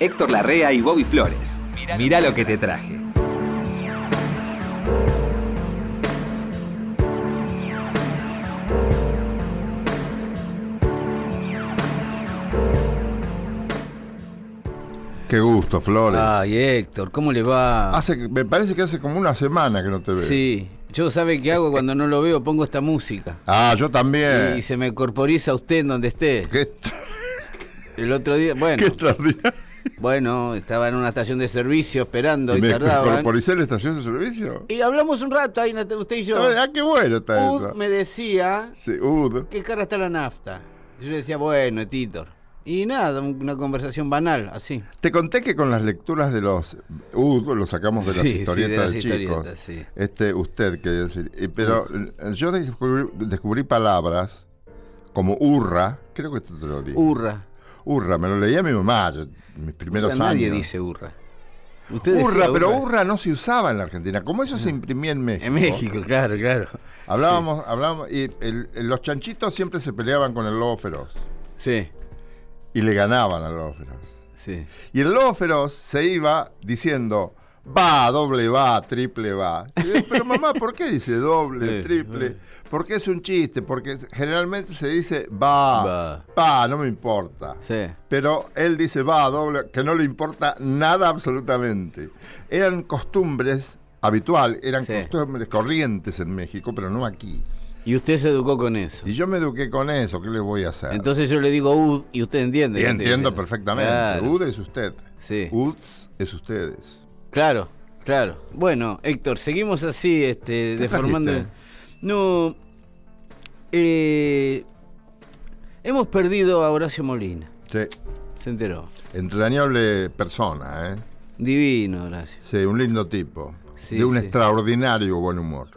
Héctor Larrea y Bobby Flores. Mirá lo que te traje. Qué gusto, Flores. Ay, Héctor, ¿cómo le va? Hace, me parece que hace como una semana que no te veo. Sí, yo sabe qué hago cuando no lo veo, pongo esta música. Ah, yo también. Y se me corporiza usted en donde esté. Qué, El otro día, bueno, qué extraordinario. Bueno, estaba en una estación de servicio esperando y, ¿Me tardaban. corporicé la estación de servicio? Y hablamos un rato ahí, usted y yo. Ah, qué bueno está Ud eso. me decía, Sí, Ud. ¿qué cara está la nafta? Y yo le decía, bueno, Titor. Y nada, una conversación banal, así. Te conté que con las lecturas de los Ud, lo sacamos de las Sí, sí, historietas de las de chicos. historietas. Este, usted, quería decir. Y- Pero eh, yo descubrí, descubrí palabras como hurra, creo que esto te lo digo. Urra. Urra, me lo leía mi mamá, yo- mis primeros Urra, años. Nadie dice urra. Usted Urra, pero urra no se usaba en la Argentina. Como eso se imprimía en México. En México, claro, claro. Hablábamos, hablábamos, y el- los chanchitos siempre se peleaban con el lobo feroz. Sí, Y le ganaban al lobo feroz. sí. Y el lobo feroz se iba diciendo, va, doble va, triple va. Yo, pero mamá, ¿por qué dice doble, triple? Porque es un chiste, porque generalmente se dice va, Va. va, no me importa. Sí. Pero él dice va, doble, que no le importa nada absolutamente. Eran costumbres habitual, eran Sí. costumbres corrientes en México, pero no aquí. Y usted se educó con eso. Y yo me eduqué con eso, ¿qué le voy a hacer? Entonces yo le digo UD y usted entiende. Y entiendo perfectamente. Claro, UD es usted. Sí. UDS es ustedes. Claro, claro. Bueno, Héctor, seguimos así, este, ¿Qué deformando. trajiste? No. eh, hemos perdido a Horacio Molina. Sí. Se enteró. Entrañable persona, ¿eh? Divino, Horacio. Sí, un lindo tipo. Sí, de un sí. extraordinario buen humor.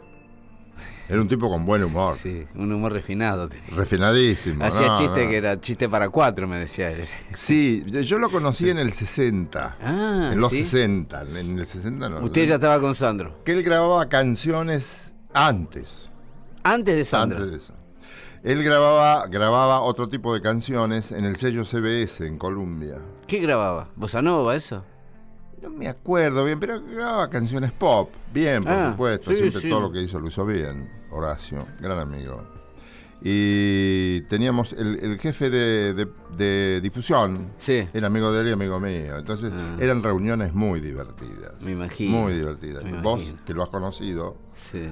Era un tipo con buen humor. Sí, un humor refinado. tenía. Refinadísimo. Hacía no, chiste no. que era chiste para cuatro, me decía él. Sí, yo lo conocí en el 60. Ah, en los ¿sí? 60. En el 60 no. Usted ya estaba con Sandro. Que él grababa canciones antes. Antes de Sandro. Antes de eso. Él grababa, grababa otro tipo de canciones en el sello CBS en Colombia. ¿Qué grababa? ¿Bossa Nova, eso? No me acuerdo bien, pero grababa canciones pop. Bien, por Ah, supuesto. sí, Siempre sí. todo lo que hizo lo hizo bien. Horacio, gran amigo. Y teníamos el, el jefe de, de- de difusión. Sí. Era amigo de él y amigo mío. Entonces Ah. eran reuniones muy divertidas. Me imagino. Muy divertidas. Me Vos, imagino. que lo has conocido,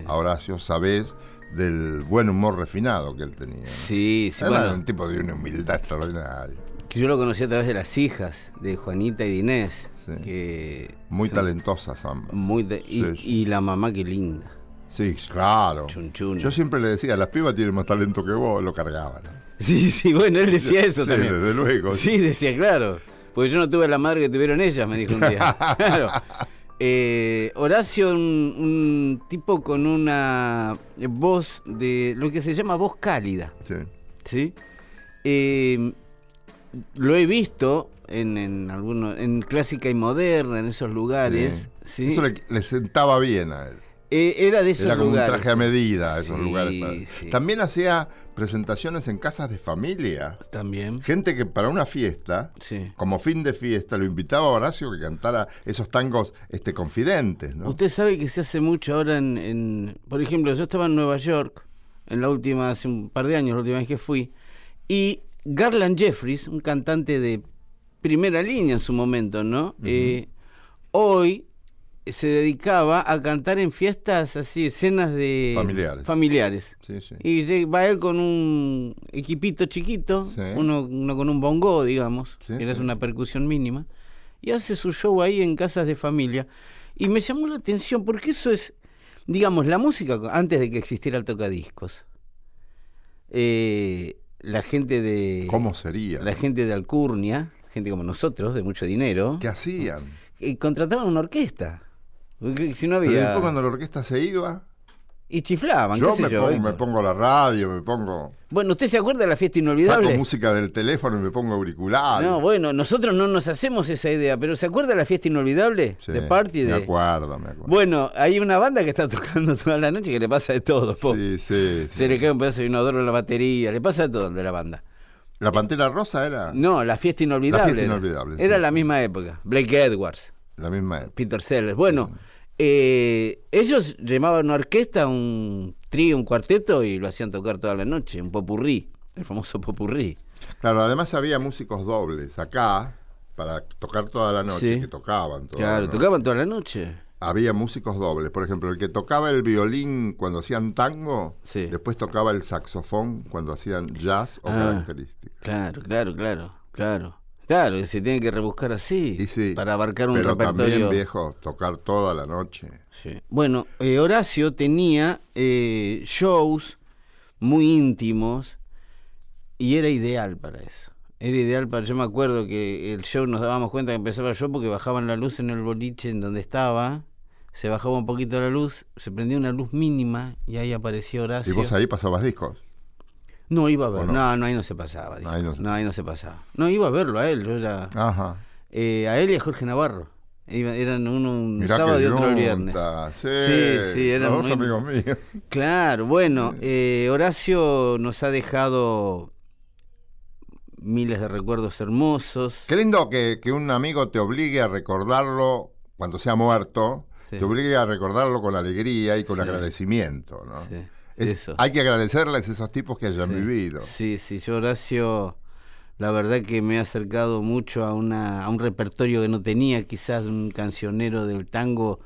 a Horacio, sabés del buen humor refinado que él tenía. Sí, sí, bueno, era un tipo de una humildad extraordinaria. Que yo lo conocí a través de las hijas de Juanita y de Inés, Sí. que Muy son talentosas ambas. muy y, Sí, sí. y la mamá qué linda, Sí, claro. chunchuna. Yo siempre le decía, las pibas tienen más talento que vos, lo cargaban. Sí, sí, bueno, él decía eso Sí, también. desde luego. Sí, decía, claro. Porque yo no tuve la madre que tuvieron ellas, me dijo un día. claro. Eh, Horacio, un, un tipo con una voz de lo que se llama voz cálida. Sí. ¿sí? Eh, lo he visto en, en algunos, en clásica y moderna, en esos lugares. ¿sí? Eso le, le sentaba bien a él. Eh, era de esos Era como lugares. un traje a medida, esos Sí, lugares. También hacía presentaciones en casas de familia. También. Gente que para una fiesta, como fin de fiesta, lo invitaba a Horacio que cantara esos tangos este, confidentes. ¿no? Usted sabe que se hace mucho ahora en, en- Por ejemplo, yo estaba en Nueva York, en la última, hace un par de años, la última vez que fui, y Garland Jeffries, un cantante de primera línea en su momento, ¿no? Eh, hoy se dedicaba a cantar en fiestas así, escenas de... Familiares. Familiares. Sí, sí. Y va él con un equipito chiquito, Sí. uno, uno con un bongo, digamos, que sí. una percusión mínima, y hace su show ahí en casas de familia. Y me llamó la atención porque eso es, digamos, la música antes de que existiera el tocadiscos. Eh, la gente de. ¿Cómo sería? La gente de Alcurnia, gente como nosotros, de mucho dinero, ¿Qué hacían? eh, contrataban una orquesta. Si no Pero había. después cuando la orquesta se iba, Y chiflaban, yo, qué sé me, yo. pongo, me pongo la radio, me pongo... Bueno, ¿usted se acuerda de la fiesta Saco inolvidable? música del teléfono y me pongo auricular. No, bueno, nosotros no nos hacemos esa idea, pero ¿se acuerda de la fiesta inolvidable? Sí, de party de. Me acuerdo, me acuerdo. Bueno, hay una banda que está tocando toda la noche que le pasa de todo. po. sí, sí. Se sí. le cae un pedazo de inodoro en la batería, le pasa de todo de la banda. ¿La Pantera Rosa era? No, la fiesta inolvidable. La fiesta era. inolvidable, Era sí. la misma época. Blake Edwards, La misma época. Peter Sellers. Bueno, eh, ellos llamaban una orquesta, un trío, un cuarteto y lo hacían tocar toda la noche, un popurrí, el famoso popurrí. Claro, además había músicos dobles acá para tocar toda la noche, Sí. que tocaban toda Claro, la noche. tocaban toda la noche. Había músicos dobles. Por ejemplo, el que tocaba el violín cuando hacían tango, Sí. después tocaba el saxofón cuando hacían jazz o Ah. características. Claro, claro, claro, claro. Claro, se tiene que rebuscar así Y sí, para abarcar un pero repertorio. también, viejo, tocar toda la noche. Sí. Bueno, eh, Horacio tenía eh, shows muy íntimos y era ideal para eso. Era ideal para. Yo me acuerdo que el show nos dábamos cuenta que empezaba show porque bajaban la luz en el boliche en donde estaba, se bajaba un poquito la luz, se prendía una luz mínima y ahí apareció Horacio. ¿Y vos ahí pasabas discos? No iba a ver, ¿O no? no? no, ahí no se pasaba. dijo. Ahí no, ahí no se pasaba. No, iba a verlo a él, yo era. Ajá. eh, a él y a Jorge Navarro. Iba- eran uno un Mirá sábado y otro viernes. Sí, Sí, sí, eran los dos muy- amigos míos. Claro, bueno, eh, Horacio nos ha dejado miles de recuerdos hermosos. Qué lindo que, que un amigo te obligue a recordarlo cuando sea muerto, Sí. te obligue a recordarlo con alegría y con Sí. agradecimiento, ¿no? Sí, Es- eso. Hay que agradecerles a esos tipos que hayan Sí. vivido. Sí, sí, yo Horacio, la verdad que me he acercado mucho a, una, a un repertorio que no tenía, quizás un cancionero del tango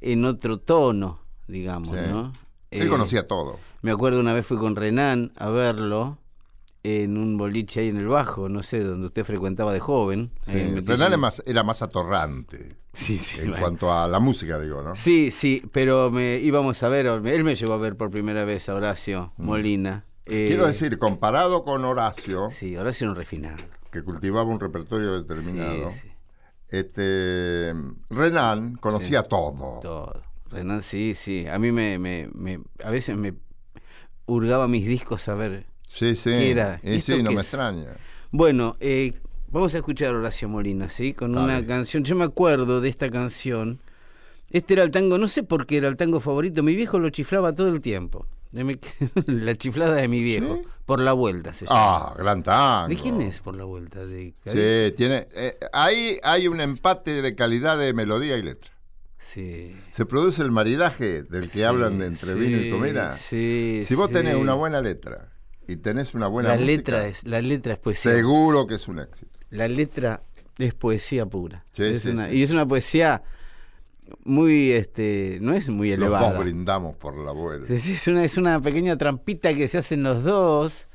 en otro tono, digamos, Sí. ¿no? Él Eh, conocía todo. Me acuerdo una vez fui con Renan a verlo en un boliche ahí en el Bajo, no sé, donde usted frecuentaba de joven. Sí. es más- era más atorrante Sí, sí, en bueno. cuanto a la música, digo, ¿no? Sí, sí, pero me íbamos a ver, él me llevó a ver por primera vez a Horacio Molina. Eh, Mm. Quiero decir, comparado con Horacio, Sí, Horacio era un refinado. que cultivaba un repertorio determinado, sí, este Renan conocía todo. todo. Renan, sí, sí. A mí me, me, me- a veces me hurgaba mis discos a ver. Sí, sí. ¿Qué era? Y ¿Esto sí, no me es? extraña. Bueno, eh, vamos a escuchar a Horacio Molina, ¿sí? Con Dale. una canción. Yo me acuerdo de esta canción. Este era el tango, no sé por qué era el tango favorito. Mi viejo lo chiflaba todo el tiempo. La chiflada de mi viejo. ¿Sí? Por la vuelta se llama. Ah, gran tango. ¿De quién es por la vuelta? ¿De Sí, tiene. eh, ahí hay un empate de calidad de melodía y letra. Sí. Se produce el maridaje del que hablan de entre vino y comida. Sí, Si vos tenés una buena letra y tenés una buena la música, letra es la letra es poesía. seguro que es un éxito. La letra es poesía pura. Sí, Es sí, una- sí. Y es una poesía muy, este, no es muy Los elevada. dos brindamos por la sí, Es una, es una pequeña trampita que se hacen los dos.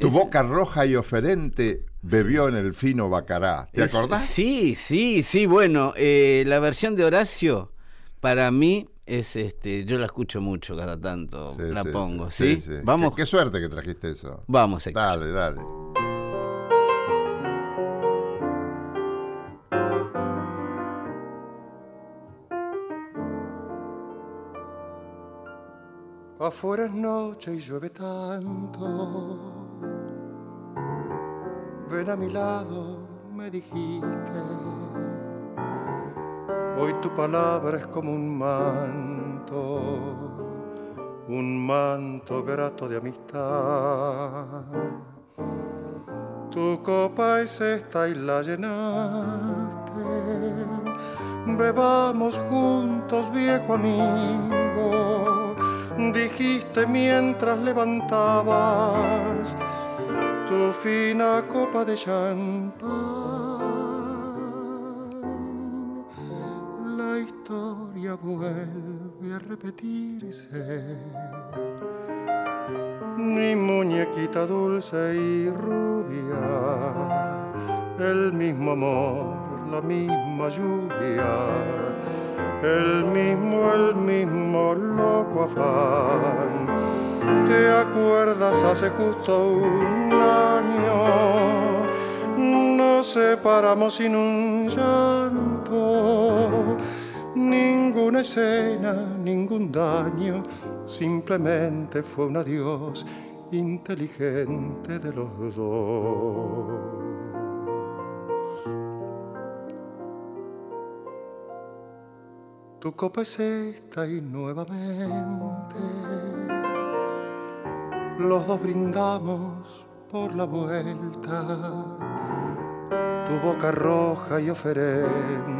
Tu Es- boca roja y oferente bebió en el fino bacará. ¿Te es- acordás? Sí, sí, sí. Bueno, eh, la versión de Horacio, para mí, es este, yo la escucho mucho cada tanto, Sí, la sí, pongo, ¿sí? sí. Vamos, Qué, qué suerte que trajiste eso. vamos, Héctor. Dale, dale. Afuera es noche y llueve tanto. Ven a mi lado, me dijiste. Hoy tu palabra es como un manto, un manto grato de amistad. Tu copa es esta y la llenaste. Bebamos juntos, viejo amigo, dijiste mientras levantabas tu fina copa de champán. Historia vuelve a repetirse. Mi muñequita dulce y rubia, el mismo amor, la misma lluvia, el mismo, el mismo loco afán. ¿Te acuerdas hace justo un año? Nos separamos sin un llanto, ninguna escena, ningún daño, simplemente fue un adiós inteligente de los dos. Tu copa es esta y nuevamente los dos brindamos por la vuelta, tu boca roja y oferente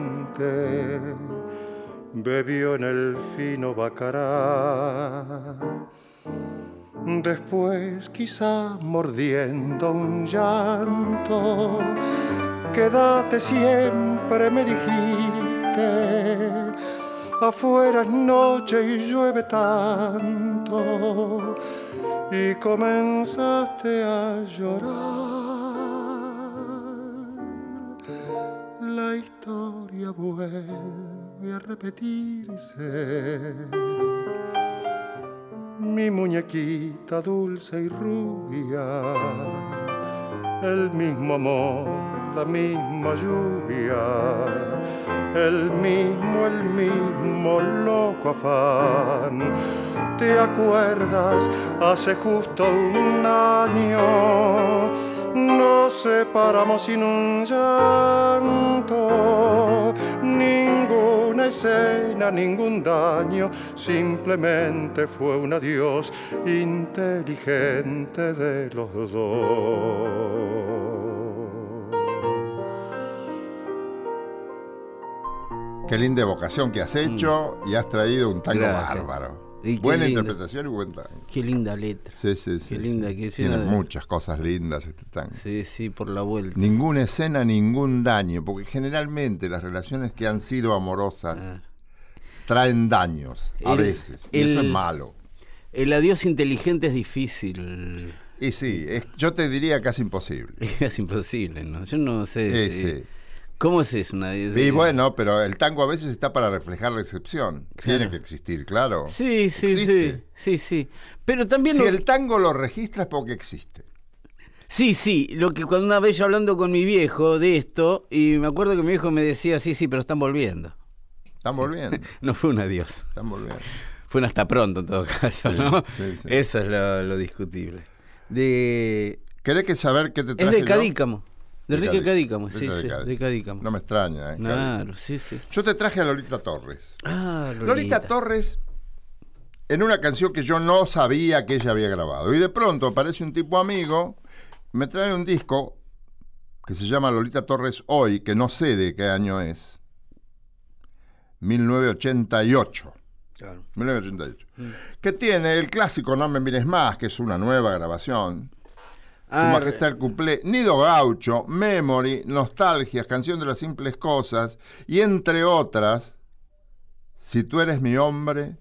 bebió en el fino bacará. Después, quizá mordiendo un llanto, quédate siempre, me dijiste. Afuera es noche y llueve tanto, y comenzaste a llorar. La historia vuelve a repetirse. Mi muñequita dulce y rubia, el mismo amor, la misma lluvia, el mismo, el mismo loco afán. ¿Te acuerdas? Hace justo un año nos separamos sin un llanto, ninguna escena, ningún daño, simplemente fue un adiós inteligente de los dos. Qué linda evocación que has hecho y has traído un tango Gracias. bárbaro. Y qué Buena interpretación y buen tango. Qué linda letra. Sí, sí, sí. Qué linda sí. es Tiene de- muchas cosas lindas este tango. Sí, sí, por la vuelta. Ninguna escena, ningún daño, porque generalmente las relaciones que han sido amorosas Ah. traen daños a El- veces, y eso es malo. El adiós inteligente es difícil. Y sí, es- yo te diría casi imposible. Es imposible, ¿no? Yo no sé. Sí. ¿Cómo es eso? Una... Y bueno, pero el tango a veces está para reflejar la excepción. Tiene que existir, claro. Sí, sí, Existe. sí. Sí, sí. Pero también. Si lo- el tango lo registra es porque existe. Sí, sí. Lo que cuando una vez yo hablando con mi viejo de esto, y me acuerdo que mi viejo me decía, sí, sí, pero están volviendo. Están volviendo, No fue un adiós. están volviendo. Fue un hasta pronto en todo caso, ¿no? sí, sí. Eso es lo, lo discutible. De... ¿Querés que saber qué te Es traje de yo? Cadícamo. De, De Enrique Cadícamo. Sí, sí, de Cadícamo. No me extraña, ¿eh? Claro, sí, sí. Yo te traje a Lolita Torres. Ah, Lolita. Lolita. Torres en una canción que yo no sabía que ella había grabado. Y de pronto aparece un tipo amigo, me trae un disco que se llama Lolita Torres Hoy, que no sé de qué año es. 1988. Claro. 1988. Que tiene el clásico No me mires más, que es una nueva grabación. Su Ah, Majestad el Cuplé, Nido Gaucho, Memory, Nostalgias, Canción de las Simples Cosas, y entre otras, Si tú eres mi hombre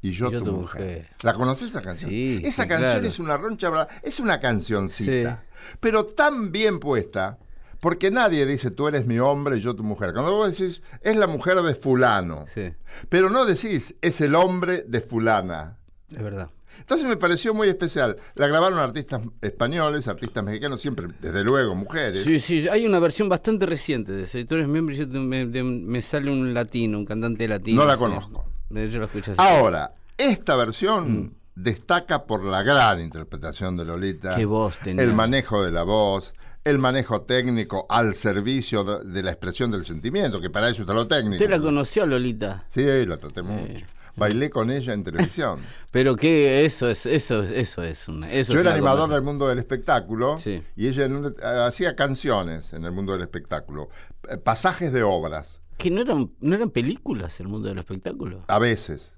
y yo, tu, mujer. ¿La conoces esa canción? Sí, esa sí, canción claro. es una roncha, es una cancioncita, pero tan bien puesta, porque nadie dice tú eres mi hombre y yo tu mujer. Cuando vos decís, es la mujer de fulano, Sí, pero no decís, es el hombre de fulana. es verdad. Entonces me pareció muy especial. La grabaron artistas españoles, artistas mexicanos, siempre, desde luego, mujeres. Sí, sí, hay una versión bastante reciente de miembro y yo me, de- me sale un latino, un cantante latino. No la conozco. Eh, Yo la escuché así. Ahora, esta Mm. versión destaca por la gran interpretación de Lolita. Qué voz tenía. El manejo de la voz, el manejo técnico al servicio de, de la expresión del sentimiento, que para eso está lo técnico. ¿Usted la conoció, Lolita? Sí, la traté mucho. Bailé con ella en televisión. Pero que eso es, eso, eso es. Eso Yo era animador cosa. del mundo del espectáculo Sí. y ella en un- hacía canciones en el mundo del espectáculo, eh, pasajes de obras, Que no eran, no eran películas el mundo del espectáculo. a veces.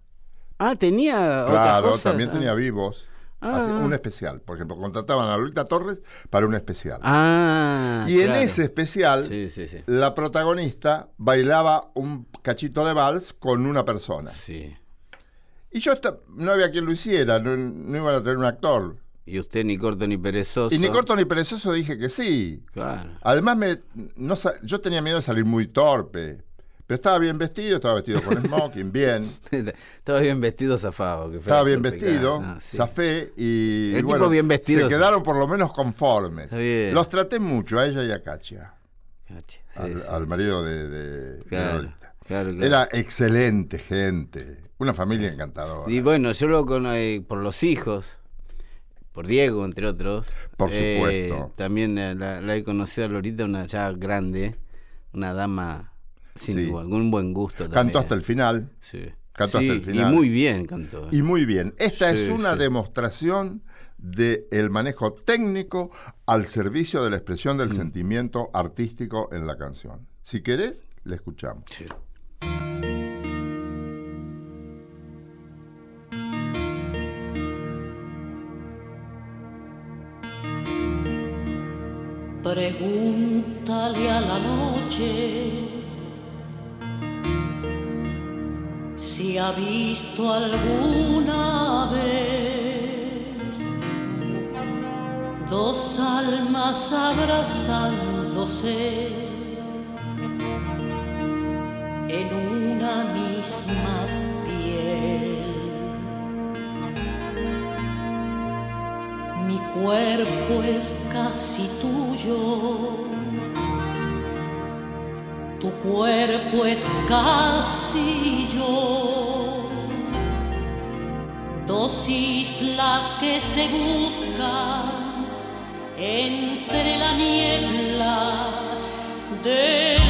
Ah, tenía. otras Claro, cosas. también Ah. tenía vivos. Ah. Un especial, por ejemplo, contrataban a Lolita Torres para un especial. Ah. y en ese especial, Sí, sí, sí. la protagonista bailaba un cachito de vals con una persona. Sí. Y yo no había quien lo hiciera, no, no iban a tener un actor. Y usted ni corto ni perezoso. Y ni corto ni perezoso dije que sí. Claro. Además, me, no yo tenía miedo de salir muy torpe. Pero estaba bien vestido, estaba vestido con smoking, bien. Estaba bien vestido zafado. que Estaba bien vestido, Ah, sí. zafé y, El tipo bueno, bien vestido. se quedaron por lo menos conformes. Está bien. Los traté mucho, a ella y a Katia, Cache, sí, al, sí. al marido de, de- Claro, claro, claro. Era excelente gente, una familia encantadora. Y bueno, yo lo con, eh, por los hijos, por Diego, entre otros. Por eh, supuesto. También eh, la, he conocido a Lolita, una ya grande, una dama sin sí. igual, con un buen gusto. También. Cantó hasta el final. Sí. Cantó hasta el final. Y muy bien cantó. Y muy bien. Esta es una demostración del de manejo técnico al servicio de la expresión del mm. sentimiento artístico en la canción. Si querés, la escuchamos. Sí. Pregúntale a la noche si ha visto alguna vez dos almas abrazándose en una misma piel. cuerpo es casi tuyo, tu cuerpo es casi yo, dos islas que se buscan entre la niebla de...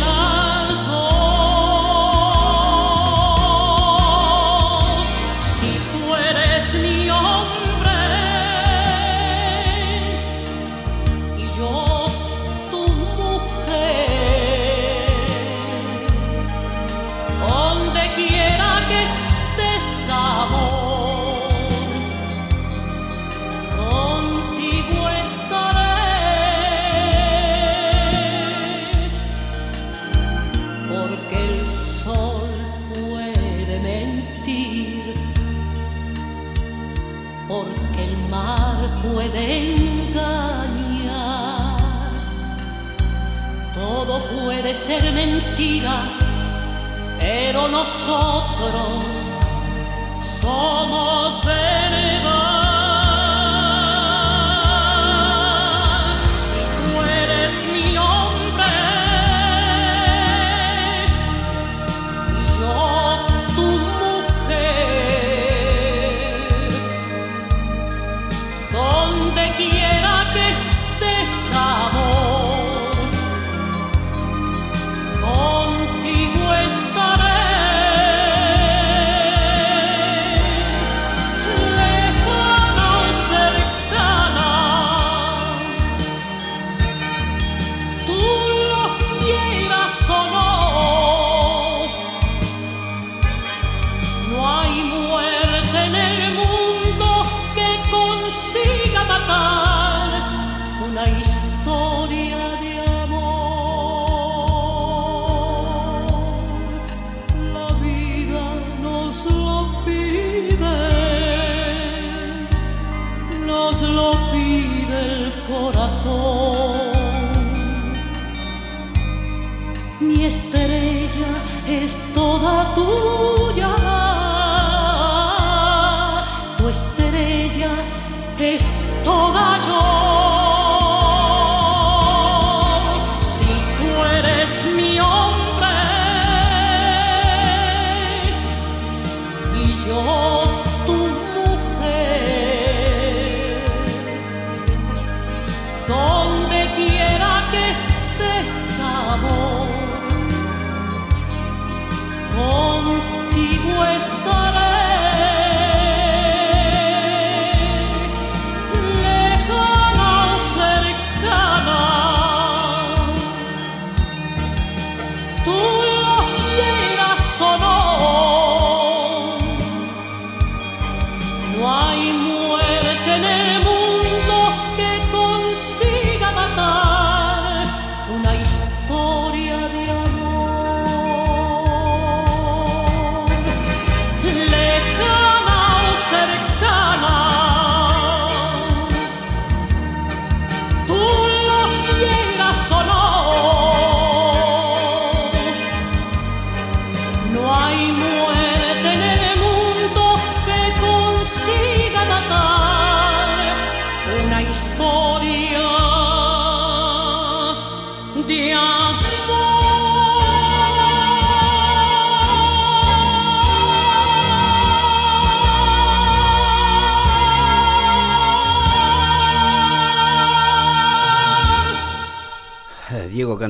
mentira, pero nosotros somos verdaderos.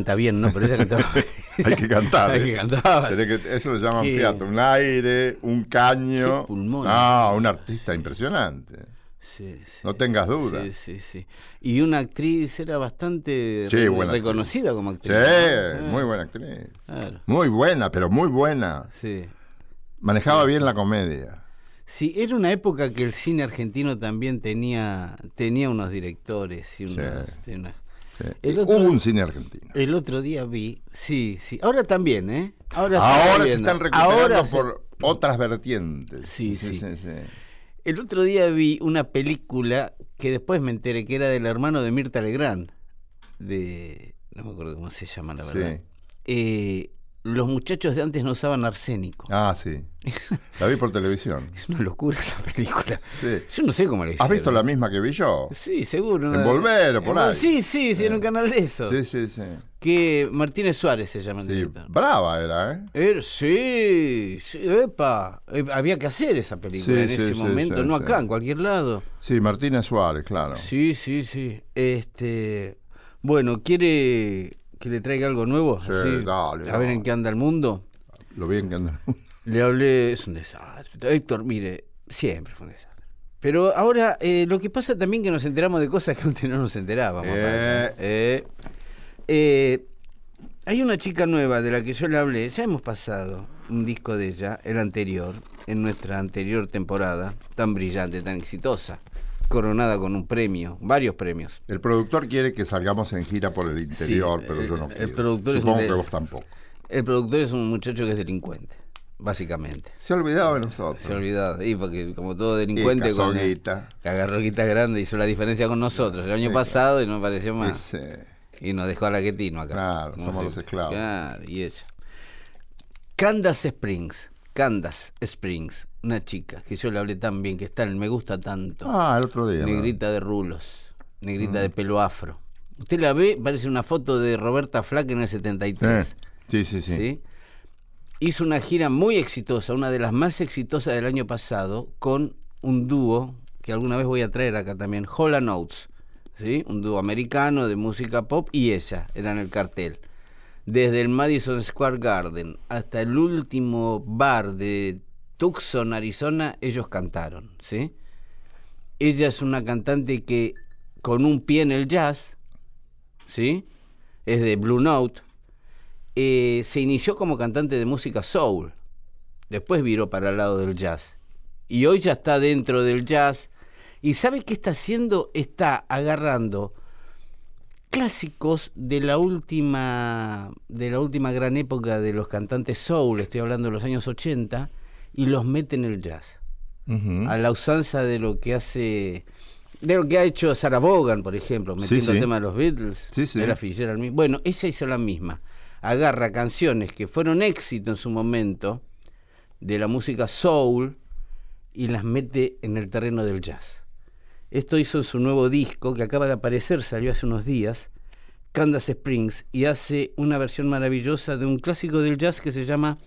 Canta bien, ¿no? Pero ella cantaba. Hay que cantar. Hay ¿eh? que cantar. Eso lo llaman Qué- fiato. Un aire, un caño. Pulmón. No, un artista impresionante. Sí, sí. No tengas duda. Sí, sí, sí. Y una actriz era bastante Sí, re- actriz. reconocida como actriz. Sí, ¿no? muy Ah, buena actriz. Claro, Muy buena, pero muy buena. sí. Manejaba bien la comedia. Sí, era una época que el cine argentino también tenía tenía unos directores y unos, unas- Hubo un cine argentino. El otro día vi, sí, sí. Ahora también, ¿eh? Ahora, se Ahora están recuperando Ahora se- por otras vertientes. Sí, sí. sí. El otro día vi una película que después me enteré que era del hermano de Mirta Legrand. De. No me acuerdo cómo se llama, la Sí. verdad. Eh, los muchachos de antes no usaban arsénico. Ah, sí. La vi por televisión. Es una locura esa película. Sí. Yo no sé cómo ¿Has hicieron. visto la misma que vi yo? Sí, seguro. En. Volver o por ahí. Sí, sí, sí, en un canal de eso. Sí, sí, sí. Que Martínez Suárez se llama Sí, brava era, ¿eh? Sí, sí, epa. Eh, había que hacer esa película Sí, en ese momento, no acá, en cualquier lado. Sí, Martínez Suárez, claro. Sí, sí, sí. Este, bueno, ¿quiere que le traiga algo nuevo? Sí, Así, dale, A ver dale. en qué anda el mundo. Lo bien que anda. Le hablé, es un desastre. Héctor, mire, siempre fue un desastre. Pero ahora, eh, lo que pasa también que nos enteramos de cosas que antes no nos enterábamos. Eh. Eh, eh, hay una chica nueva de la que yo le hablé, ya hemos pasado un disco de ella, el anterior, en nuestra anterior temporada, tan brillante, tan exitosa, coronada con un premio, varios premios. El productor quiere que salgamos en gira por el interior, Sí, pero yo no el- el quiero. productor es Supongo un de- que vos tampoco. El productor es un muchacho que es delincuente, básicamente. Se ha olvidado de nosotros. Se ha olvidado, y porque como todo delincuente Y con que agarró guita grande hizo la diferencia con nosotros el año Sí, pasado y no pareció más. Y nos dejó a la Quetino acá. Claro, somos los esclavos. Claro, y ella. Candace Springs. Candace Springs. Una chica que yo le hablé tan bien, que está en Me Gusta Tanto. Ah, el otro día. negrita de rulos. Negrita Mm. de pelo afro. Usted la ve, parece una foto de Roberta Flack en el 73. Sí, sí, sí. ¿sí? Hizo una gira muy exitosa, una de las más exitosas del año pasado, con un dúo que alguna vez voy a traer acá también, Hola Notes, ¿sí? un dúo americano de música pop y ella eran el cartel. Desde el Madison Square Garden hasta el último bar de Tucson, Arizona, ellos cantaron. ¿sí? Ella es una cantante que con un pie en el jazz, ¿sí? es de Blue Note, eh, se inició como cantante de música soul, después viró para el lado del jazz. Y hoy ya está dentro del jazz. ¿Y sabe qué está haciendo? Está agarrando clásicos de la última de la última gran época de los cantantes soul, estoy hablando de los años 80, y los mete en el jazz. A la usanza de lo que hace de lo que ha hecho Sarah Vaughan, por ejemplo, metiendo sí. el tema de los Beatles, Sí, sí. de la Fitzgerald. Bueno, ella hizo la misma. Agarra canciones que fueron éxito en su momento de la música soul y las mete en el terreno del jazz. Esto hizo en su nuevo disco que acaba de aparecer, salió hace unos días, Candace Springs, y hace una versión maravillosa de un clásico del jazz que se llama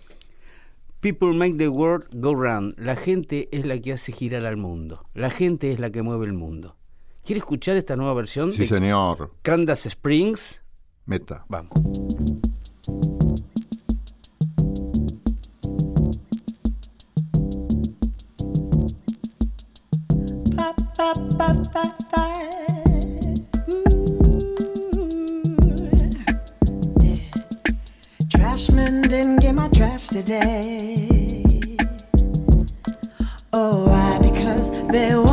People Make the World Go Round. La gente es la que hace girar al mundo. La gente es la que mueve el mundo. ¿Quiere escuchar esta nueva versión Sí, de señor. Candace Springs? Meta. Vamos. yesterday. Oh, why? Because they were.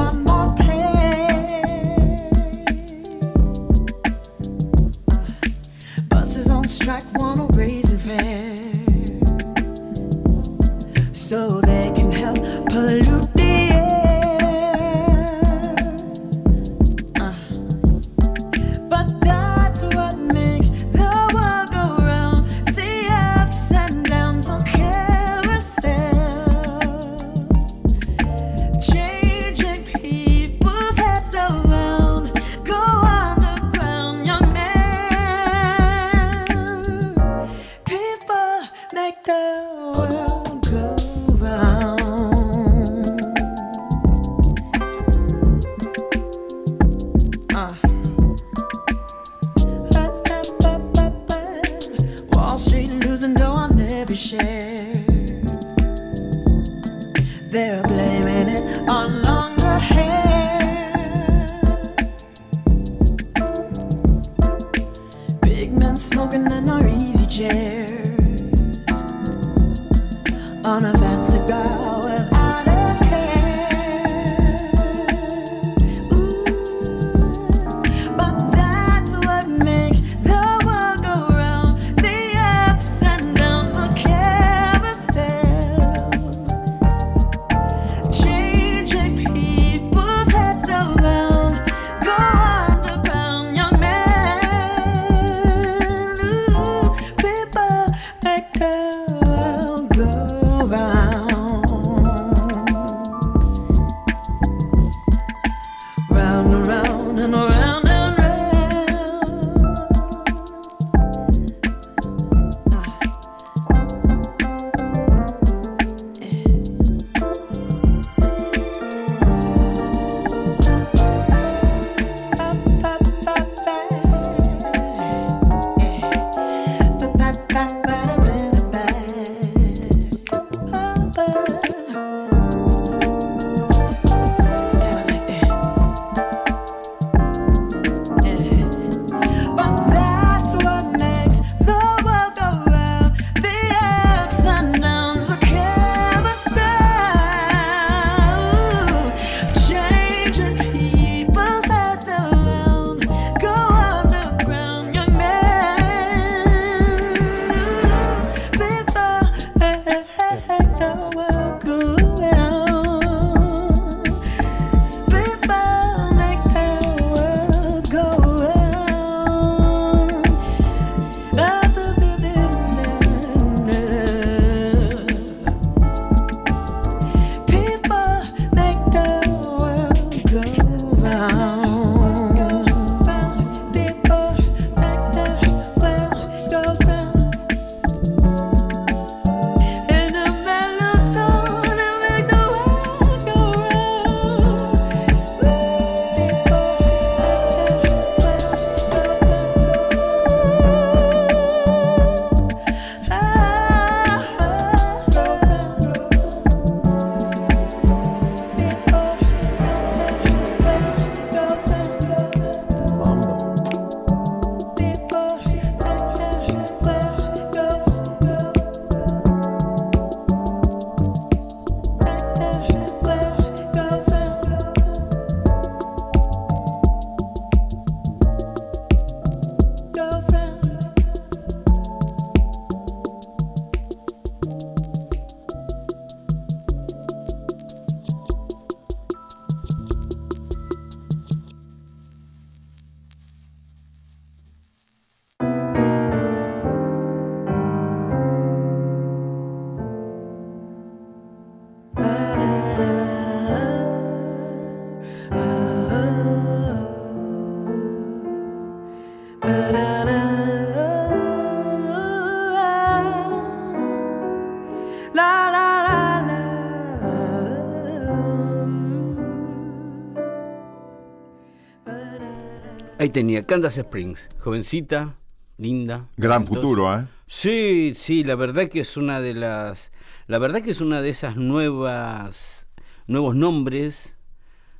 Ahí tenía Candace Springs, jovencita, linda. Gran futuro, ¿eh? Sí, sí, la verdad que es una de las, la verdad que es una de esas nuevas, nuevos nombres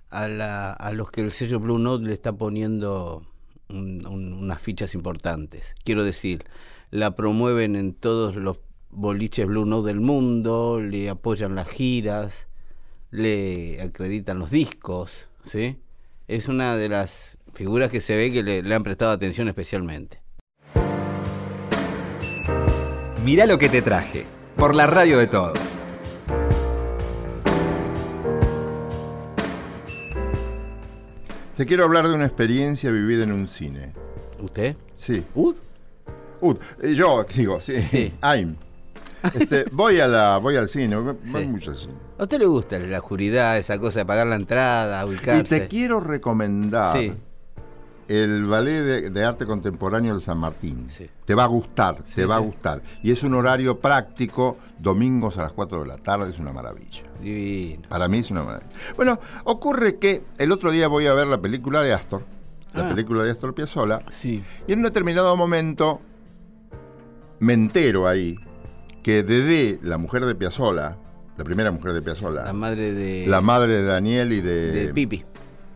a, la, a los que el sello Blue Note le está poniendo un- un- unas fichas importantes. Quiero decir, la promueven en todos los boliches Blue Note del mundo, le apoyan las giras, le acreditan los discos, ¿sí? Es una de las figuras que se ve que le, le han prestado atención especialmente. Mirá lo que te traje, por la radio de todos. Te quiero hablar de una experiencia vivida en un cine. ¿Usted? Sí. ¿Ud? Ud, eh, yo digo, sí, Sí. I'm. Este, voy, a la, voy al cine, voy Sí. mucho al cine. ¿A usted le gusta la oscuridad, esa cosa de pagar la entrada, Y ubicarse? te quiero recomendar Sí. El ballet de, de arte contemporáneo del San Martín. Sí. Te va a gustar, Sí, te va a gustar. Y es un horario práctico, domingos a las 4 de la tarde, es una maravilla. Divino. Para mí es una maravilla. Bueno, ocurre que el otro día voy a ver la película de Astor, la Ah. película de Astor Piazzolla, Sí. y en un determinado momento me entero ahí que Dedé, la mujer de Piazzolla, la primera mujer de Piazzolla. La madre de, La madre de Daniel y de. de Pipi.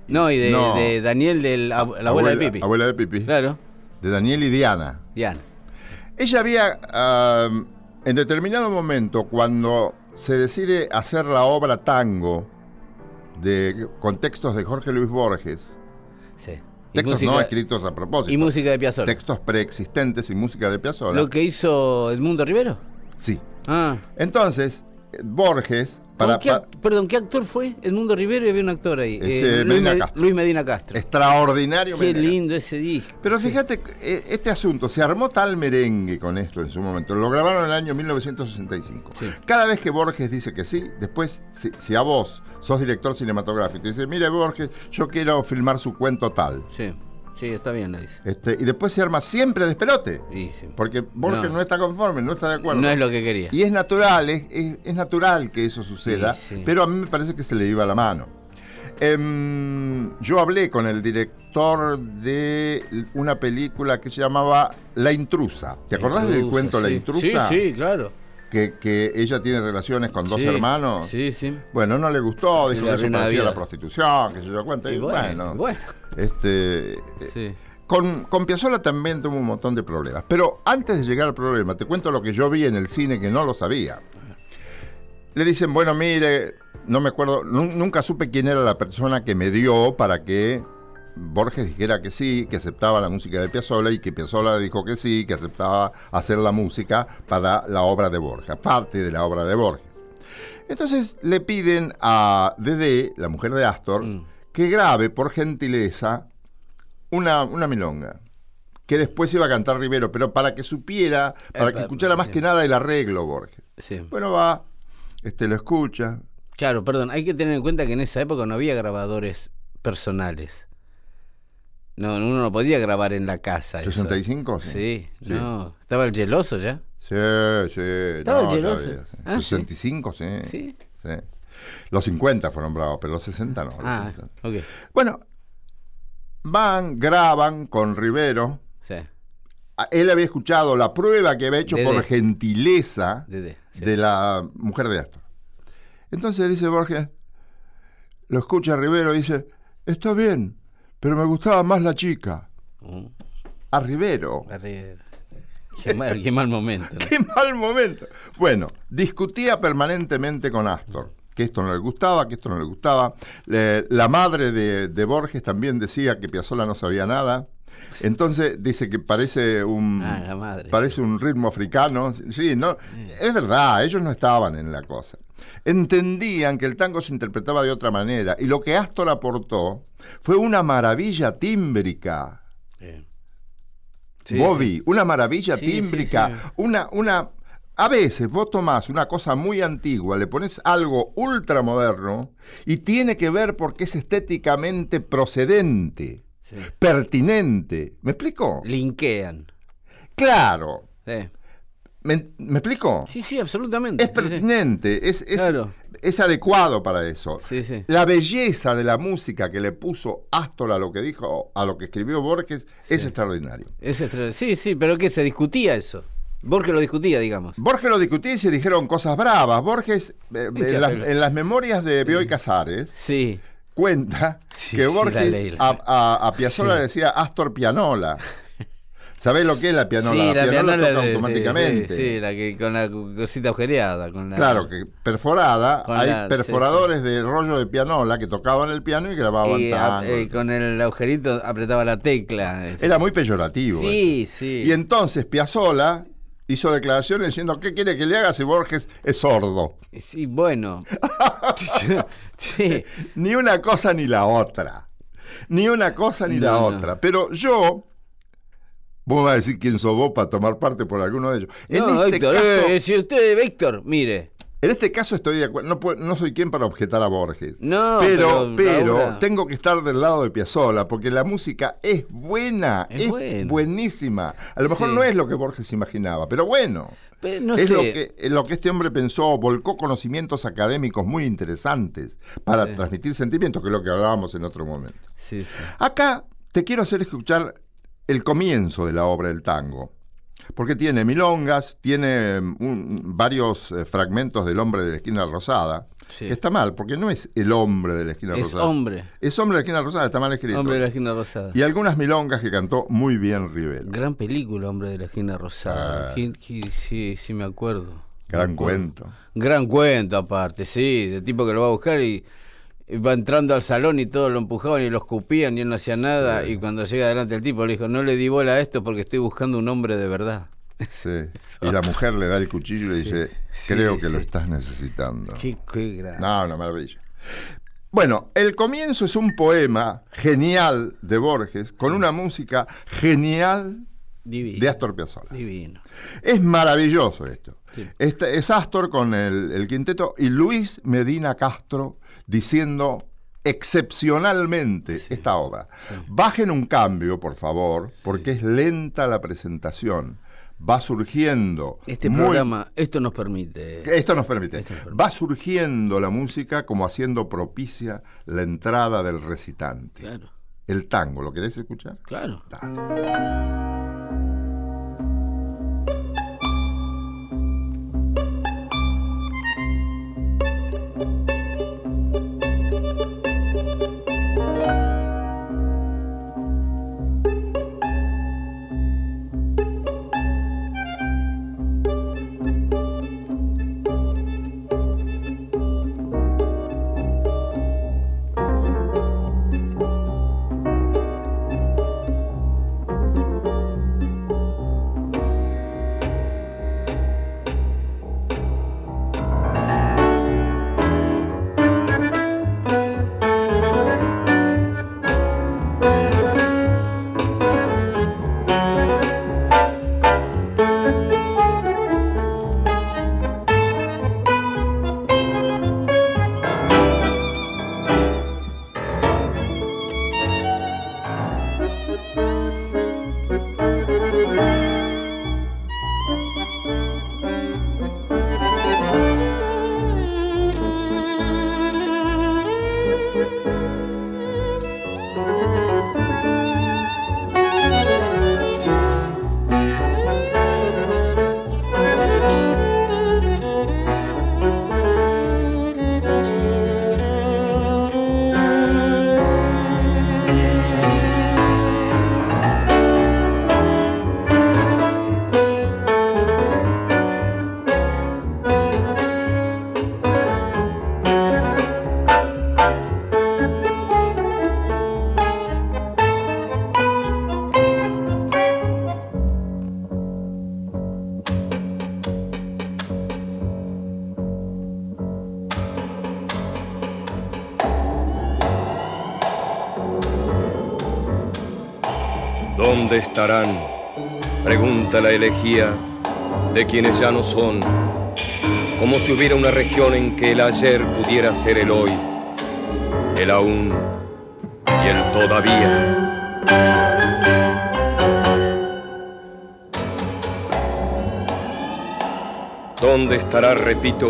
No, y de, No. de Daniel, de la, la abuela, de Pipi. Abuela de Pipi. Claro, De Daniel y Diana. Diana. Ella había, en determinado momento, cuando se decide hacer la obra Tango, de, con textos de Jorge Luis Borges, Sí. Textos no escritos a propósito, Y música de Piazzolla. textos preexistentes y música de Piazzolla. ¿Lo que hizo Edmundo Rivero? Sí. Ah. Entonces, Borges, ¿Con para, qué perdón, ¿qué actor fue? Edmundo Rivero y había un actor ahí. Eh, Luis, Medina Med- Castro. Luis Medina Castro. extraordinario. Qué Medina. lindo ese disco. Pero fíjate, eh, este asunto, se armó tal merengue con esto en su momento. Lo grabaron en el año 1965. Sí. Cada vez que Borges dice que sí, después, si, si a vos sos director cinematográfico y dice, mire Borges, yo quiero filmar su cuento tal. Sí, sí, está bien, le dice. Este, y después se arma siempre despelote. Sí, sí. Porque Borges no. No. está conforme, no está de acuerdo. No es lo que quería. Y es natural, es, es- es natural que eso suceda, Sí, pero a mí me parece que se le iba la mano. Em, yo hablé con el director de una película que se llamaba La Intrusa. ¿Te acordás del cuento La. Intrusa? Sí, sí, claro. Que, que ella tiene relaciones con dos Sí, hermanos. Sí, sí. Bueno, no le gustó, dijo que eso parecía la prostitución, que se yo cuenta. Y, Y bueno, bueno, bueno. Este, Sí. con, con Piazzolla también tuvo un montón de problemas. Pero antes de llegar al problema, te cuento lo que yo vi en el cine que no lo sabía. Le dicen, bueno, mire, no me acuerdo, nu- nunca supe quién era la persona que me dio para que Borges dijera que sí, que aceptaba la música de Piazzolla y que Piazzolla dijo que sí, que aceptaba hacer la música para la obra de Borges, parte de la obra de Borges. Entonces le piden a Dede, la mujer de Astor, Mm. que grabe por gentileza una, una milonga. Que después iba a cantar Rivero, pero para que supiera, para Eh, que escuchara más que nada el arreglo Borges. sí. Bueno, va, este lo escucha. Claro, perdón, hay que tener en cuenta que en esa época no había grabadores personales. No, uno no podía grabar en la casa. eso. ¿65? Sí, Sí. Sí. no. ¿Estaba el geloso ya? Sí, sí. Estaba no, el Geloso. sí. Ah, sí. 65, sí. Sí. sí. Los 50 fueron bravos, pero los 60 no. los Ah, 60. ok. Bueno, van, graban con Rivero. Sí, Ah, Él había escuchado la prueba que había hecho Dede. por gentileza Dede, sí. de la mujer de Astor. Entonces dice Borges, lo escucha Rivero y dice, está bien, pero me gustaba más la chica. Mm, A Rivero. Qué mal, qué mal momento. ¿no? ¡Qué mal momento! Bueno, discutía permanentemente con Astor, que esto no le gustaba, que esto no le gustaba. Le- la madre de, de Borges también decía que Piazzolla no sabía nada. Entonces dice que parece un Ah, la madre. parece un ritmo africano. Sí, no, es verdad, ellos no estaban en la cosa. Entendían que el tango se interpretaba de otra manera y lo que Astor aportó fue una maravilla tímbrica. Sí. Sí, Bobby, una maravilla Sí, tímbrica, sí. una, una. A veces vos tomás una cosa muy antigua, le pones algo ultramoderno y tiene que ver porque es estéticamente procedente, Sí. pertinente. ¿Me explico? Linkean. Claro. ¿Me, me explico? sí, sí, absolutamente. Es Sí, sí. pertinente, es, es, Claro. es adecuado para eso. Sí. La belleza de la música que le puso Astor a lo que dijo, a lo que escribió Borges, es extraordinario. Es extra- Sí, sí, pero que se discutía eso. Borges lo discutía, digamos. Borges lo discutía y se dijeron cosas bravas. Borges, eh, en, las, pero- en las memorias de Bioy Casares, Sí. cuenta que la Borges a, a, a Piazzolla le decía Astor Pianola. ¿Sabés lo que es la pianola? sí, la, pianola pianola toca de- automáticamente. Sí, sí, la que con la cosita agujereada. Con la, Claro, que perforada, hay la- perforadores de rollo de pianola que tocaban el piano y grababan Y a- eh, con el agujerito apretaba la tecla. Era muy peyorativo. Sí, sí. Y entonces Piazzolla hizo declaraciones diciendo, ¿qué quiere que le haga si Borges es sordo? Sí, bueno. sí. Ni una cosa ni la otra. Ni una cosa ni la no. otra. Pero yo, vos me vas a decir quién sos vos para tomar parte por alguno de ellos. En, no, este, Héctor, caso, eh, si usted, Víctor, mire. en este caso estoy de acuerdo. No, soy quien para objetar a Borges. No, pero, pero pero tengo que estar del lado de Piazzolla porque la música es buena, es, Es buena. buenísima. A lo mejor Sí. no es lo que Borges imaginaba, pero bueno. No es sé. lo que, lo que este hombre pensó, volcó conocimientos académicos muy interesantes para Sí. transmitir sentimientos, que es lo que hablábamos en otro momento. Sí. Acá te quiero hacer escuchar el comienzo de la obra del tango. Porque tiene milongas, tiene mm, un- varios eh, fragmentos del hombre de la esquina rosada. Sí. Que está mal, porque no es el hombre de la esquina Es rosada. hombre. Es hombre de la esquina rosada, está mal escrito. Hombre de la esquina rosada. Y algunas milongas que cantó muy bien Rivero. Gran película, Hombre de la esquina rosada. Ah. Sí, sí, me acuerdo. Gran Me acuerdo. cuento. Gran cuento aparte, sí, de tipo que lo va a buscar y va entrando al salón y todos lo empujaban y lo escupían y él no hacía nada y cuando llega adelante el tipo le dijo, no le di bola a esto porque estoy buscando un hombre de verdad. Sí. Y la mujer le da el cuchillo y le dice, Sí, creo que lo estás necesitando. Qué, qué No, una maravilla. Bueno, el comienzo es un poema genial de Borges con una música genial Divino. de Astor Piazzolla. Divino. Es maravilloso esto. Sí. Este, es Astor con el, el quinteto y Luis Medina Castro diciendo excepcionalmente esta obra. Bajen un cambio, por favor, porque es lenta la presentación. Va surgiendo. Este muy- programa, esto nos permite. Esto nos permite. Esto nos permite. Va surgiendo la música como haciendo propicia la entrada del recitante. Claro, El tango, ¿lo querés escuchar? claro. Dale. ¿Dónde estarán? Pregunta la elegía de quienes ya no son. Como si hubiera una región en que el ayer pudiera ser el hoy, el aún y el todavía. ¿Dónde estará, repito,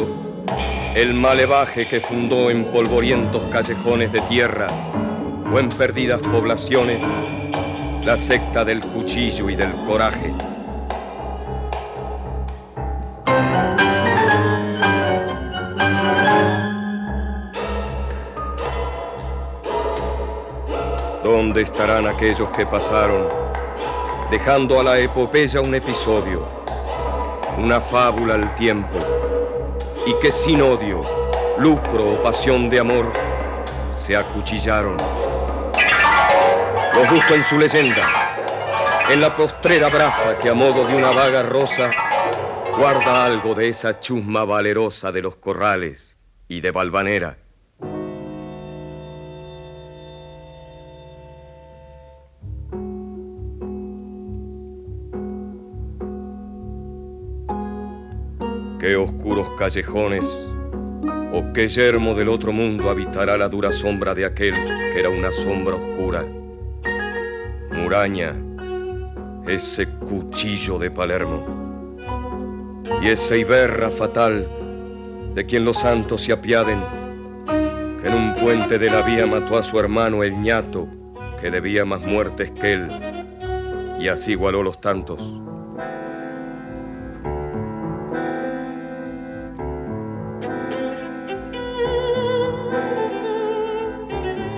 el malevaje que fundó en polvorientos callejones de tierra o en perdidas poblaciones la secta del cuchillo y del coraje? ¿Dónde estarán aquellos que pasaron, dejando a la epopeya un episodio, una fábula al tiempo, y que sin odio, lucro o pasión de amor, se acuchillaron? Los busco en su leyenda, en la postrera brasa que a modo de una vaga rosa guarda algo de esa chusma valerosa de los corrales y de Valvanera. Qué oscuros callejones o qué yermo del otro mundo habitará la dura sombra de aquel que era una sombra oscura. Ese cuchillo de Palermo y esa iberra fatal de quien los santos se apiaden, que en un puente de la vía mató a su hermano el ñato, que debía más muertes que él, y así igualó los tantos.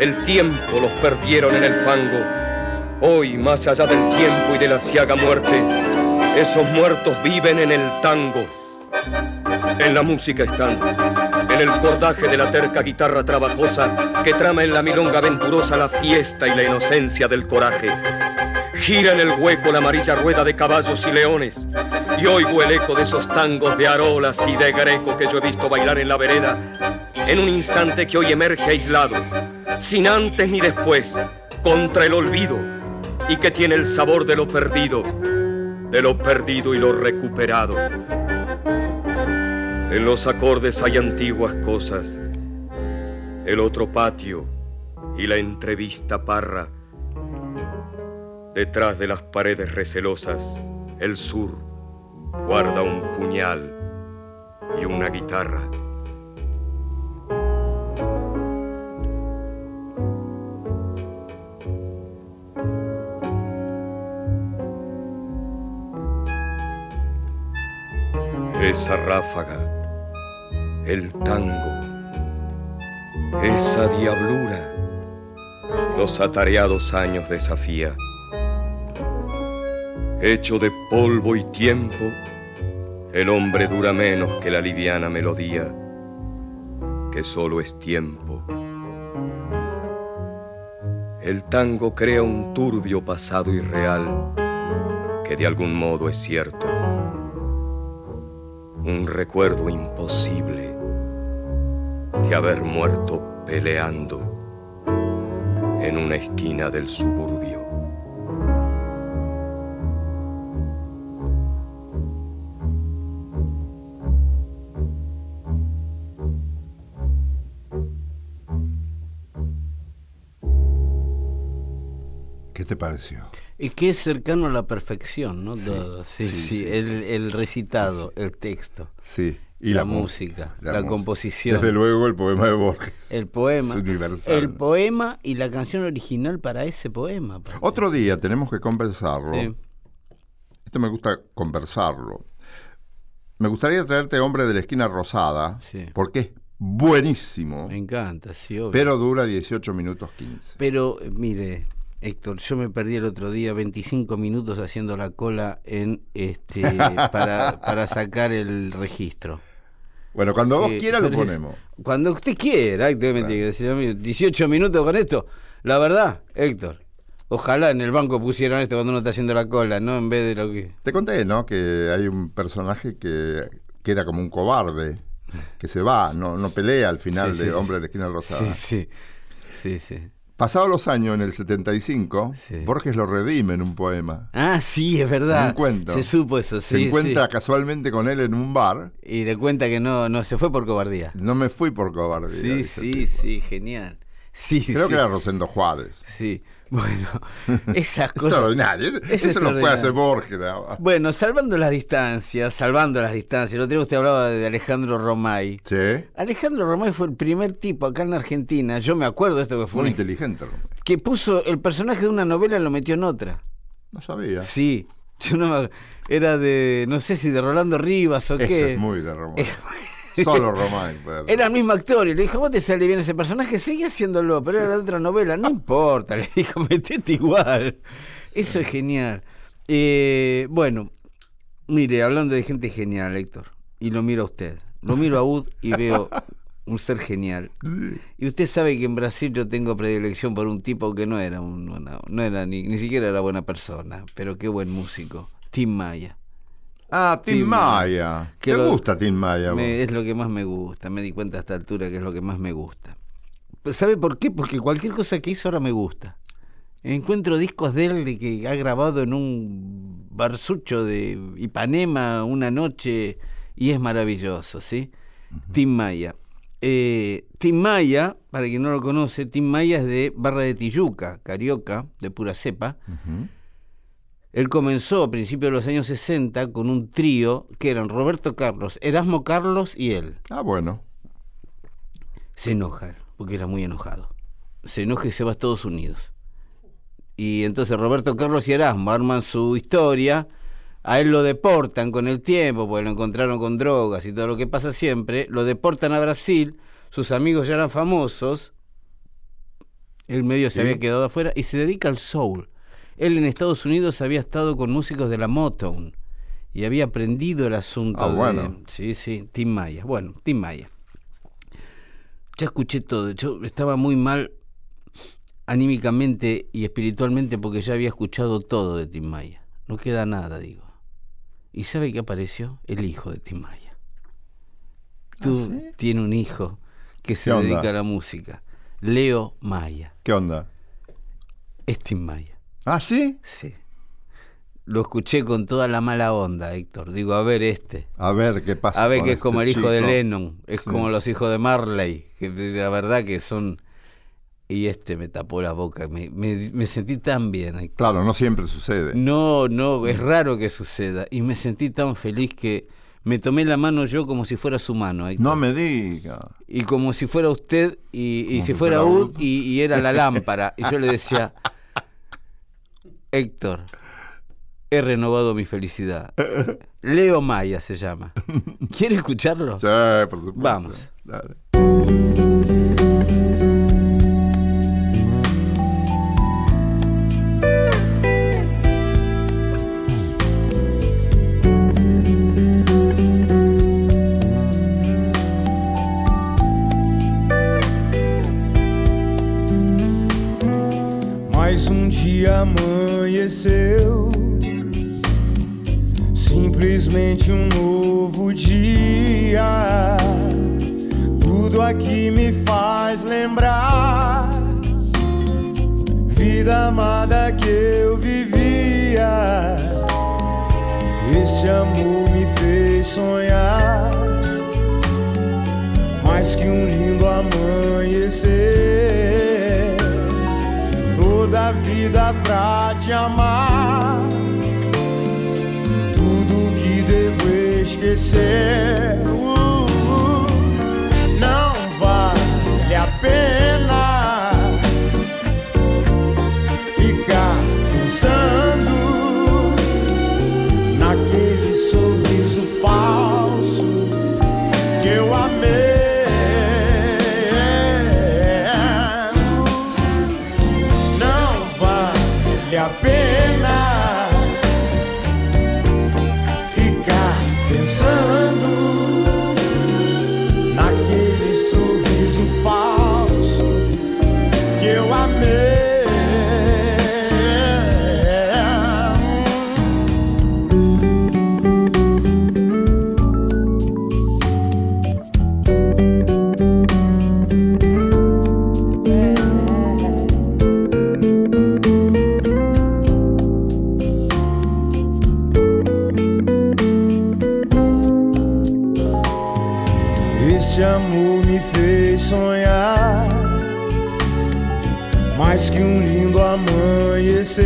el tiempo los perdieron en el fango. Hoy, más allá del tiempo y de la ciaga muerte, esos muertos viven en el tango. En la música están, en el cordaje de la terca guitarra trabajosa que trama en la milonga venturosa la fiesta y la inocencia del coraje. Gira en el hueco la amarilla rueda de caballos y leones y oigo el eco de esos tangos de arolas y de greco que yo he visto bailar en la vereda en un instante que hoy emerge aislado, sin antes ni después, contra el olvido y que tiene el sabor de lo perdido, de lo perdido y lo recuperado. En los acordes hay antiguas cosas, el otro patio y la entrevista parra. Detrás de las paredes recelosas, el sur guarda un puñal y una guitarra. Esa ráfaga, el tango, esa diablura, los atareados años desafía. Hecho de polvo y tiempo, el hombre dura menos que la liviana melodía, que solo es tiempo. El tango crea un turbio pasado irreal, que de algún modo es cierto un recuerdo imposible de haber muerto peleando en una esquina del suburbio. Te pareció? Es que es cercano a la perfección, ¿no? Sí, Todo. Sí, sí, el, recitado, el texto, Sí. la, mu- música, la, música. composición, Desde luego el poema de Borges. el poema, Es universal. el poema y la canción original para ese poema. Otro día tenemos que conversarlo. Sí. Esto me gusta conversarlo. Me gustaría traerte Hombre de la Esquina Rosada, Sí. porque es buenísimo, Me encanta, sí, obvio. pero dura 18 minutos 15. Pero, eh, mire, Héctor, yo me perdí el otro día 25 minutos haciendo la cola en este para, para sacar el registro. Bueno, cuando vos Que- quieras lo ponemos. Cuando usted quiera, Héctor, me tiene que decir a mí, 18 minutos con esto. La verdad, Héctor, ojalá en el banco pusieran esto cuando uno está haciendo la cola, no en vez de lo que... Te conté, ¿no? Que hay un personaje que queda como un cobarde, que se va, no, no pelea al final Sí, de sí. Hombre de la Esquina Rosada. Sí, sí, sí, sí. Pasados los años, en el 75, Sí. Borges lo redime en un poema. Ah, sí, es verdad. Un cuento. Se supo eso, sí. se encuentra sí. casualmente con él en un bar. Y le cuenta que no, no se fue por cobardía. No me fui por cobardía. Sí, sí, tipo. sí, genial. Sí, Creo sí. que era Rosendo Juárez. Sí, bueno, esas cosas. Extraordinario. Es Eso lo puede extraordinario. hacer Borges. más. Bueno, salvando las distancias, salvando las distancias. El otro día usted hablaba de Alejandro Romay. Sí. Alejandro Romay fue el primer tipo acá en Argentina, yo me acuerdo de esto que fue Muy un- inteligente. Romero. que puso el personaje de una novela y lo metió en otra. No sabía. Sí, yo no me- era de no sé si de Rolando Rivas o Ese qué. es muy de Román. Solo Román. Era el mismo actor y le dijo, vos te sale bien ese personaje, sigue haciéndolo, pero era de otra novela, no importa, le dijo, metete igual. Eso es genial. Eh, bueno, mire, hablando de gente genial, Héctor, y lo miro a usted, lo miro a Ud y veo un ser genial. Y usted sabe que en Brasil yo tengo predilección por un tipo que no era un, una- no era ni, ni siquiera era buena persona, pero qué buen músico, Tim Maya. Ah, Tim Tim Maya. ¿Te lo- gusta Tim Maya? Me- es lo que más me gusta, me di cuenta a esta altura que es lo que más me gusta. ¿Sabe por qué? Porque cualquier cosa que hizo ahora me gusta. Encuentro discos de él de que ha grabado en un barsucho de Ipanema una noche y es maravilloso, ¿sí? Tim Maya. Eh, Tim Maya, para quien no lo conoce, Tim Maya es de Barra de Tijuca, carioca, de pura cepa. Él comenzó a principios de los años 60 con un trío que eran Roberto Carlos, Erasmo Carlos y él. Ah, bueno. Se enoja, porque era muy enojado. Se enoja y se va a Estados Unidos. Y entonces Roberto Carlos y Erasmo arman su historia. A él lo deportan con el tiempo, porque lo encontraron con drogas y todo lo que pasa siempre. Lo deportan a Brasil. Sus amigos ya eran famosos. Él medio se había quedado afuera y se dedica al soul. Él en Estados Unidos había estado con músicos de la Motown y había aprendido el asunto Ah, de- bueno. Sí, sí, Tim Maya. Bueno, Tim Maya. Ya escuché todo. Yo estaba muy mal anímicamente y espiritualmente porque ya había escuchado todo de Tim Maya. No queda nada, digo. ¿Y sabe qué apareció? El hijo de Tim Maya. Tú tienes un hijo que se dedica a la música. Leo Maya. ¿Qué onda? Es Tim Maya. ¿Ah, sí? Sí. Lo escuché con toda la mala onda, Héctor. Digo, a ver este. A ver qué pasa. A ver que es este como el hijo de. Lennon, es Sí. como los hijos de Marley, que la verdad que son... Y este me tapó la boca, me, me- me sentí tan bien. Héctor. Claro, no siempre sucede. No, no, es raro que suceda. Y me sentí tan feliz que me tomé la mano yo como si fuera su mano, Héctor. No me diga. Y como si fuera usted y, si si fuera fuera Ud Ud. y, y era la lámpara. Y yo le decía, Héctor, he renovado mi felicidad. Leo Maya se llama. ¿Quiere escucharlo? Sí, por supuesto. Vamos. Dale. Mais um dia simplesmente um novo dia. Tudo aqui me faz lembrar vida amada que eu vivia. Esse amor me fez sonhar mais que um lindo amanhecer toda a vida pra te amar. Tudo que devo esquecer. Uh, uh, não vale a pena Esse amor me fez sonhar mais que um lindo amanhecer.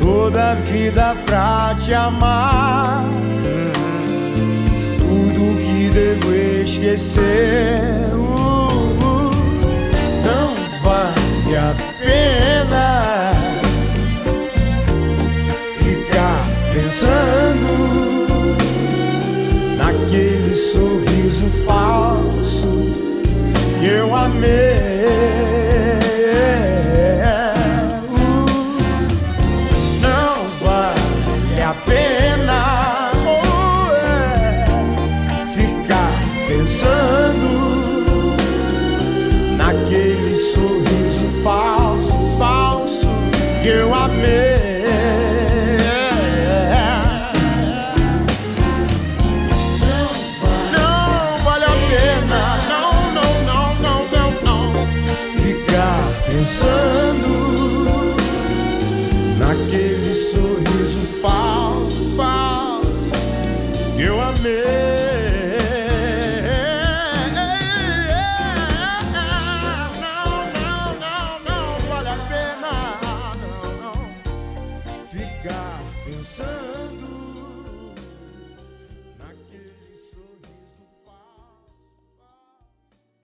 Toda a vida pra te amar. Tudo que devo esquecer. Uh, uh, não vale a pena ficar pensando eu amei.